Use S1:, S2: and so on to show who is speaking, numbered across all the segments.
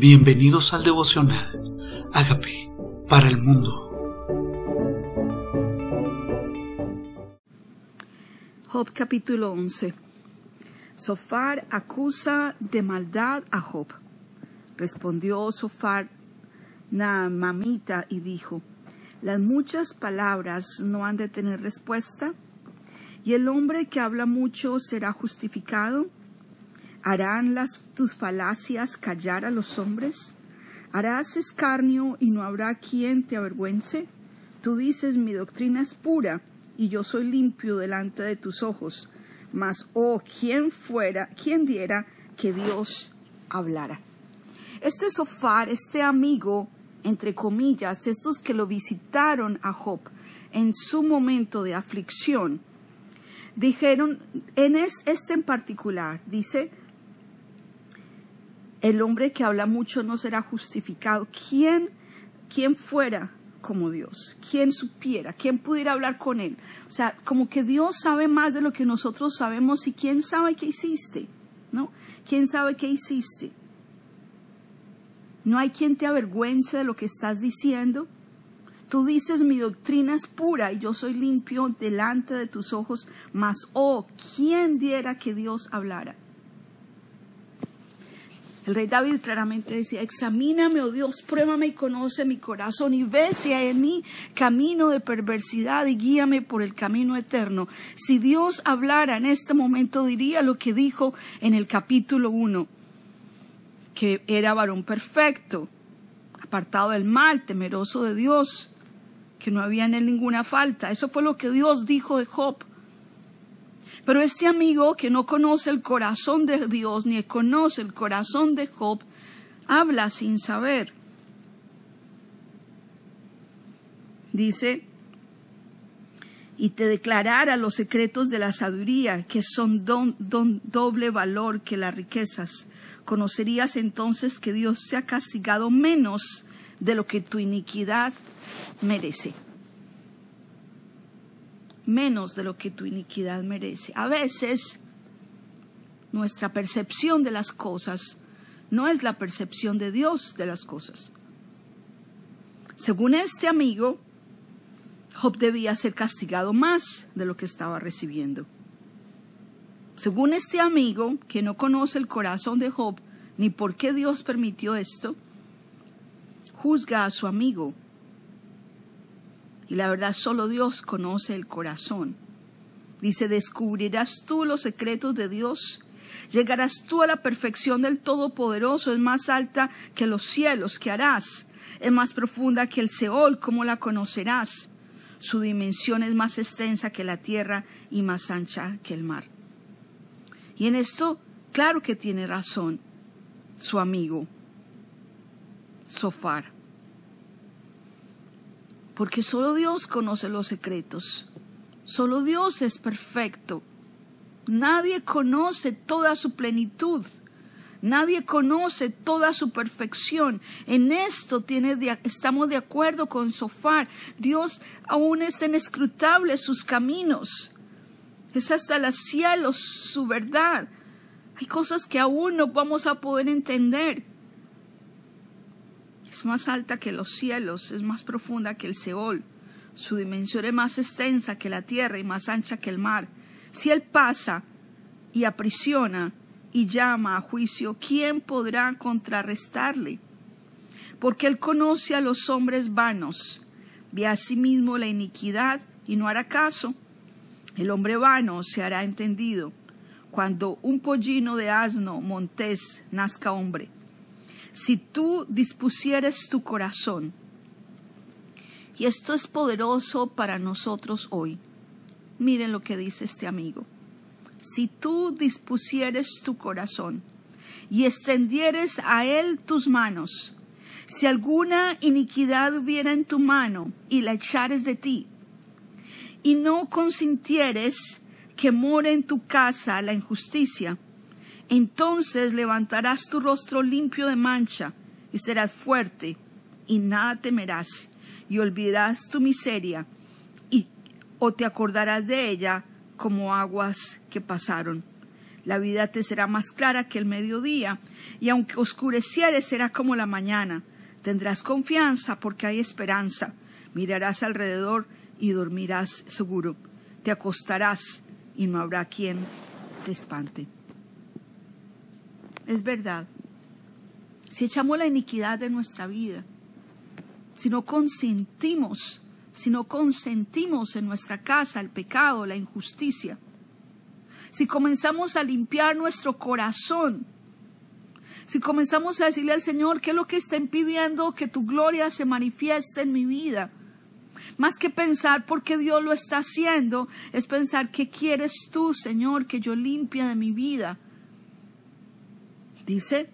S1: Bienvenidos al devocional. Hágame para el mundo.
S2: Job capítulo 11. Sofar acusa de maldad a Job. Respondió Sofar Naamamita y dijo, las muchas palabras no han de tener respuesta, y el hombre que habla mucho será justificado. ¿Harán las, tus falacias callar a los hombres? ¿Harás escarnio y no habrá quien te avergüence? Tú dices, mi doctrina es pura y yo soy limpio delante de tus ojos. Mas, oh, quién fuera, quién diera que Dios hablara. Este Sofar, este amigo, entre comillas, estos que lo visitaron a Job en su momento de aflicción, dijeron, en este en particular, dice, el hombre que habla mucho no será justificado. ¿Quién, quién fuera como Dios? ¿Quién supiera? ¿Quién pudiera hablar con él? O sea, como que Dios sabe más de lo que nosotros sabemos y quién sabe qué hiciste, ¿no? ¿Quién sabe qué hiciste? No hay quien te avergüence de lo que estás diciendo. Tú dices, mi doctrina es pura y yo soy limpio delante de tus ojos, mas, oh, ¿quién diera que Dios hablara? El rey David claramente decía, examíname, oh Dios, pruébame y conoce mi corazón y ve si hay en mí camino de perversidad y guíame por el camino eterno. Si Dios hablara en este momento diría lo que dijo en el capítulo 1, que era varón perfecto, apartado del mal, temeroso de Dios, que no había en él ninguna falta. Eso fue lo que Dios dijo de Job. Pero este amigo que no conoce el corazón de Dios ni conoce el corazón de Job, habla sin saber. Dice, y te declarara los secretos de la sabiduría, que son don, doble valor que las riquezas. Conocerías entonces que Dios se ha castigado menos de lo que tu iniquidad merece menos de lo que tu iniquidad merece. A veces nuestra percepción de las cosas no es la percepción de Dios de las cosas. Según este amigo, Job debía ser castigado más de lo que estaba recibiendo. Según este amigo, que no conoce el corazón de Job ni por qué Dios permitió esto, juzga a su amigo y la verdad, solo Dios conoce el corazón. Dice, descubrirás tú los secretos de Dios. Llegarás tú a la perfección del Todopoderoso. Es más alta que los cielos. ¿Qué harás? Es más profunda que el Seol. ¿Cómo la conocerás? Su dimensión es más extensa que la tierra y más ancha que el mar. Y en esto, claro que tiene razón su amigo, Sofar porque solo Dios conoce los secretos. Solo Dios es perfecto. Nadie conoce toda su plenitud. Nadie conoce toda su perfección. En esto tiene, estamos de acuerdo con Sofar. Dios aún es inescrutable sus caminos. Es hasta los cielos su verdad. Hay cosas que aún no vamos a poder entender es más alta que los cielos, es más profunda que el Seol. Su dimensión es más extensa que la tierra y más ancha que el mar. Si Él pasa y aprisiona y llama a juicio, ¿quién podrá contrarrestarle? Porque Él conoce a los hombres vanos, ve a sí mismo la iniquidad y no hará caso. El hombre vano se hará entendido cuando un pollino de asno montés nazca hombre si tú dispusieres tu corazón, y esto es poderoso para nosotros hoy, miren lo que dice este amigo, si tú dispusieres tu corazón y extendieres a él tus manos, si alguna iniquidad hubiera en tu mano y la echares de ti, y no consintieres que more en tu casa la injusticia, entonces levantarás tu rostro limpio de mancha y serás fuerte y nada temerás y olvidarás tu miseria y o te acordarás de ella como aguas que pasaron. La vida te será más clara que el mediodía, y aunque oscureciere será como la mañana. Tendrás confianza porque hay esperanza. Mirarás alrededor y dormirás seguro. Te acostarás y no habrá quien te espante. Es verdad. Si echamos la iniquidad de nuestra vida, si no consentimos, si no consentimos en nuestra casa el pecado, la injusticia, si comenzamos a limpiar nuestro corazón, si comenzamos a decirle al Señor qué es lo que está impidiendo que tu gloria se manifieste en mi vida, más que pensar por qué Dios lo está haciendo, es pensar qué quieres tú, Señor, que yo limpie de mi vida. Dice,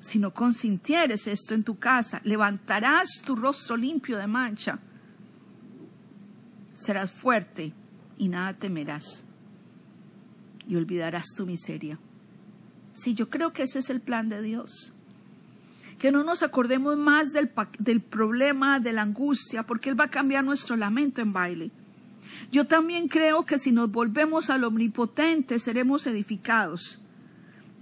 S2: si no consintieres esto en tu casa, levantarás tu rostro limpio de mancha, serás fuerte y nada temerás y olvidarás tu miseria. Sí, yo creo que ese es el plan de Dios. Que no nos acordemos más del, del problema, de la angustia, porque Él va a cambiar nuestro lamento en baile. Yo también creo que si nos volvemos al omnipotente seremos edificados.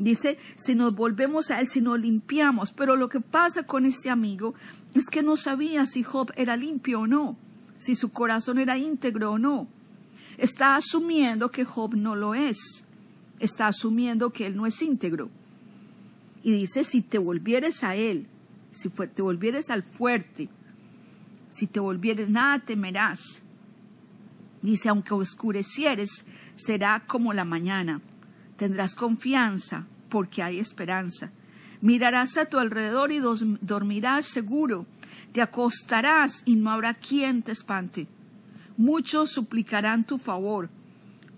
S2: Dice, si nos volvemos a Él, si nos limpiamos. Pero lo que pasa con este amigo es que no sabía si Job era limpio o no, si su corazón era íntegro o no está asumiendo que Job no lo es, está asumiendo que él no es íntegro. Y dice, si te volvieres a él, si te volvieres al fuerte, si te volvieres, nada temerás. Dice, aunque oscurecieres, será como la mañana. Tendrás confianza, porque hay esperanza. Mirarás a tu alrededor y dormirás seguro. Te acostarás y no habrá quien te espante. Muchos suplicarán tu favor,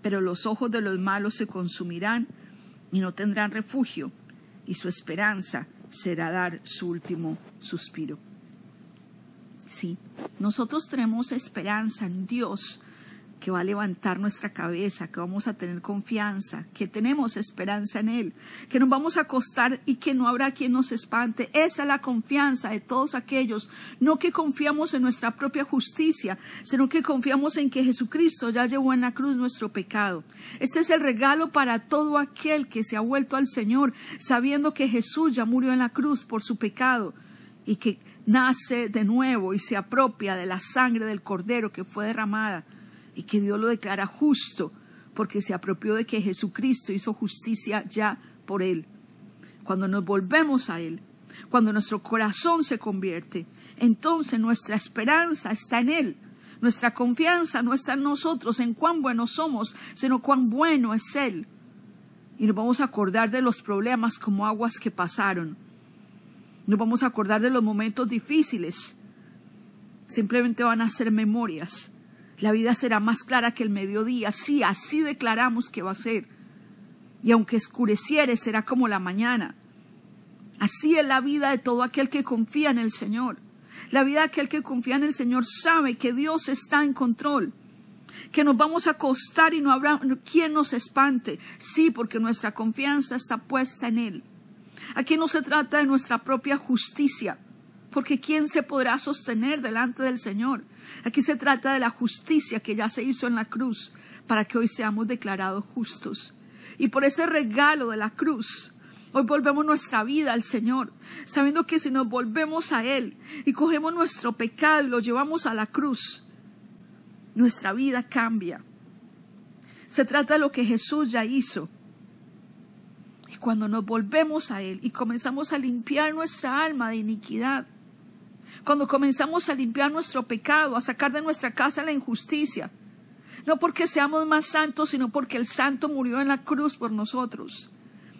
S2: pero los ojos de los malos se consumirán y no tendrán refugio, y su esperanza será dar su último suspiro. Sí, nosotros tenemos esperanza en Dios, que va a levantar nuestra cabeza, que vamos a tener confianza, que tenemos esperanza en Él, que nos vamos a acostar y que no habrá quien nos espante. Esa es la confianza de todos aquellos, no que confiamos en nuestra propia justicia, sino que confiamos en que Jesucristo ya llevó en la cruz nuestro pecado. Este es el regalo para todo aquel que se ha vuelto al Señor, sabiendo que Jesús ya murió en la cruz por su pecado y que nace de nuevo y se apropia de la sangre del Cordero que fue derramada y que Dios lo declara justo porque se apropió de que Jesucristo hizo justicia ya por él. Cuando nos volvemos a él, cuando nuestro corazón se convierte, entonces nuestra esperanza está en él. Nuestra confianza no está en nosotros, en cuán buenos somos, sino cuán bueno es Él. Y nos vamos a acordar de los problemas como aguas que pasaron. Nos vamos a acordar de los momentos difíciles. Simplemente van a ser memorias la vida será más clara que el mediodía. Sí, así declaramos que va a ser. Y aunque escureciere, será como la mañana. Así es la vida de todo aquel que confía en el Señor. La vida de aquel que confía en el Señor sabe que Dios está en control, que nos vamos a acostar y no habrá quien nos espante. Sí, porque nuestra confianza está puesta en Él. Aquí no se trata de nuestra propia justicia, porque ¿quién se podrá sostener delante del Señor? Aquí se trata de la justicia que ya se hizo en la cruz para que hoy seamos declarados justos. Y por ese regalo de la cruz, hoy volvemos nuestra vida al Señor, sabiendo que si nos volvemos a Él y cogemos nuestro pecado y lo llevamos a la cruz, nuestra vida cambia. Se trata de lo que Jesús ya hizo. Y cuando nos volvemos a Él y comenzamos a limpiar nuestra alma de iniquidad, cuando comenzamos a limpiar nuestro pecado, a sacar de nuestra casa la injusticia. No porque seamos más santos, sino porque el santo murió en la cruz por nosotros.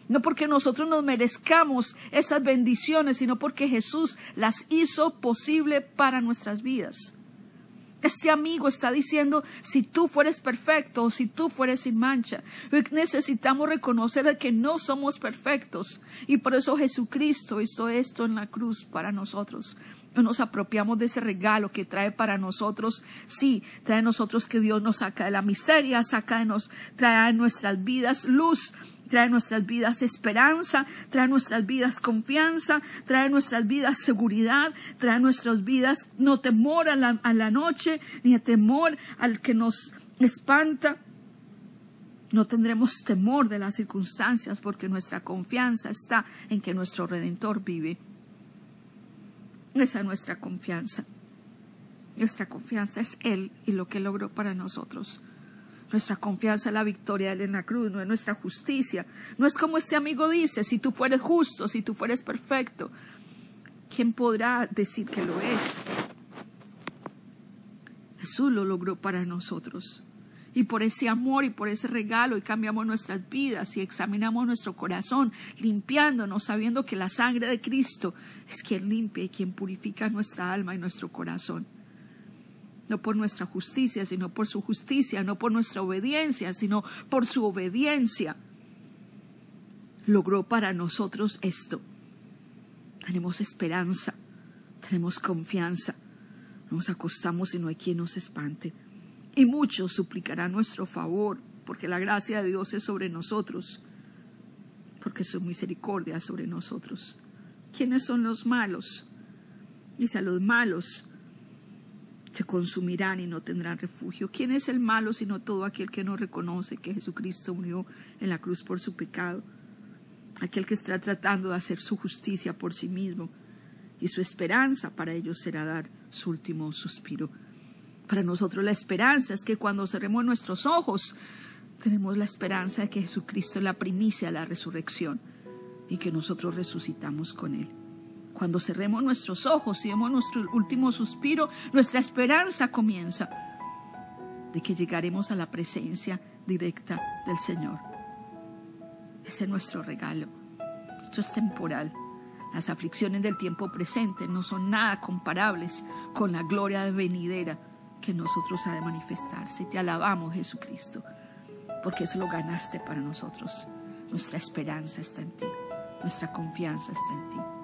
S2: No porque nosotros nos merezcamos esas bendiciones, sino porque Jesús las hizo posible para nuestras vidas. Este amigo está diciendo, si tú fueres perfecto o si tú fueres sin mancha, necesitamos reconocer que no somos perfectos. Y por eso Jesucristo hizo esto en la cruz para nosotros nos apropiamos de ese regalo que trae para nosotros. Sí, trae a nosotros que Dios nos saca de la miseria, saca de nos, trae a nuestras vidas luz, trae a nuestras vidas esperanza, trae a nuestras vidas confianza, trae a nuestras vidas seguridad, trae a nuestras vidas no temor a la, a la noche, ni temor al que nos espanta. No tendremos temor de las circunstancias porque nuestra confianza está en que nuestro Redentor vive. Esa es nuestra confianza. Nuestra confianza es Él y lo que logró para nosotros. Nuestra confianza es la victoria de Él en la cruz, no es nuestra justicia. No es como este amigo dice, si tú fueres justo, si tú fueres perfecto, ¿quién podrá decir que lo es? Jesús lo logró para nosotros. Y por ese amor y por ese regalo y cambiamos nuestras vidas y examinamos nuestro corazón, limpiándonos, sabiendo que la sangre de Cristo es quien limpia y quien purifica nuestra alma y nuestro corazón no por nuestra justicia, sino por su justicia, no por nuestra obediencia, sino por su obediencia, logró para nosotros esto. Tenemos esperanza, tenemos confianza, nos acostamos y no hay quien nos espante. Y muchos suplicarán nuestro favor, porque la gracia de Dios es sobre nosotros, porque su misericordia es sobre nosotros. ¿Quiénes son los malos? Dice a los malos, se consumirán y no tendrán refugio. ¿Quién es el malo sino todo aquel que no reconoce que Jesucristo murió en la cruz por su pecado? Aquel que está tratando de hacer su justicia por sí mismo y su esperanza para ellos será dar su último suspiro. Para nosotros la esperanza es que cuando cerremos nuestros ojos tenemos la esperanza de que Jesucristo es la primicia de la resurrección y que nosotros resucitamos con Él. Cuando cerremos nuestros ojos y demos nuestro último suspiro, nuestra esperanza comienza de que llegaremos a la presencia directa del Señor. Ese es nuestro regalo. Esto es temporal. Las aflicciones del tiempo presente no son nada comparables con la gloria de venidera que nosotros ha de manifestarse. Te alabamos, Jesucristo, porque eso lo ganaste para nosotros. Nuestra esperanza está en ti. Nuestra confianza está en ti.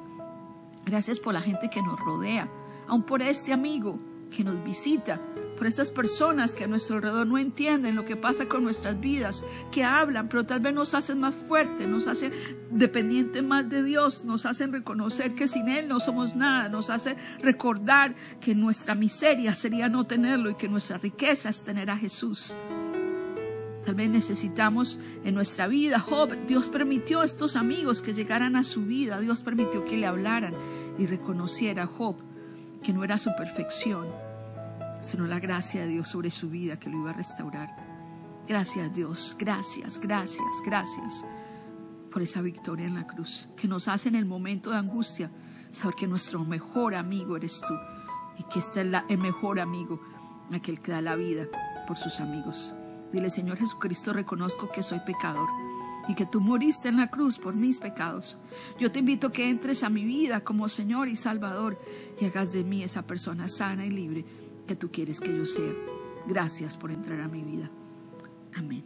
S2: Gracias por la gente que nos rodea, aun por ese amigo que nos visita, por esas personas que a nuestro alrededor no entienden lo que pasa con nuestras vidas, que hablan, pero tal vez nos hacen más fuertes, nos hacen dependientes más de Dios, nos hacen reconocer que sin Él no somos nada, nos hace recordar que nuestra miseria sería no tenerlo y que nuestra riqueza es tener a Jesús. Tal vez necesitamos en nuestra vida. Job, Dios permitió a estos amigos que llegaran a su vida. Dios permitió que le hablaran y reconociera a Job que no era su perfección, sino la gracia de Dios sobre su vida que lo iba a restaurar. Gracias Dios, gracias, gracias, gracias por esa victoria en la cruz, que nos hace en el momento de angustia saber que nuestro mejor amigo eres tú y que este es el mejor amigo, aquel que da la vida por sus amigos. Dile, Señor Jesucristo, reconozco que soy pecador y que tú moriste en la cruz por mis pecados. Yo te invito a que entres a mi vida como Señor y Salvador y hagas de mí esa persona sana y libre que tú quieres que yo sea. Gracias por entrar a mi vida. Amén.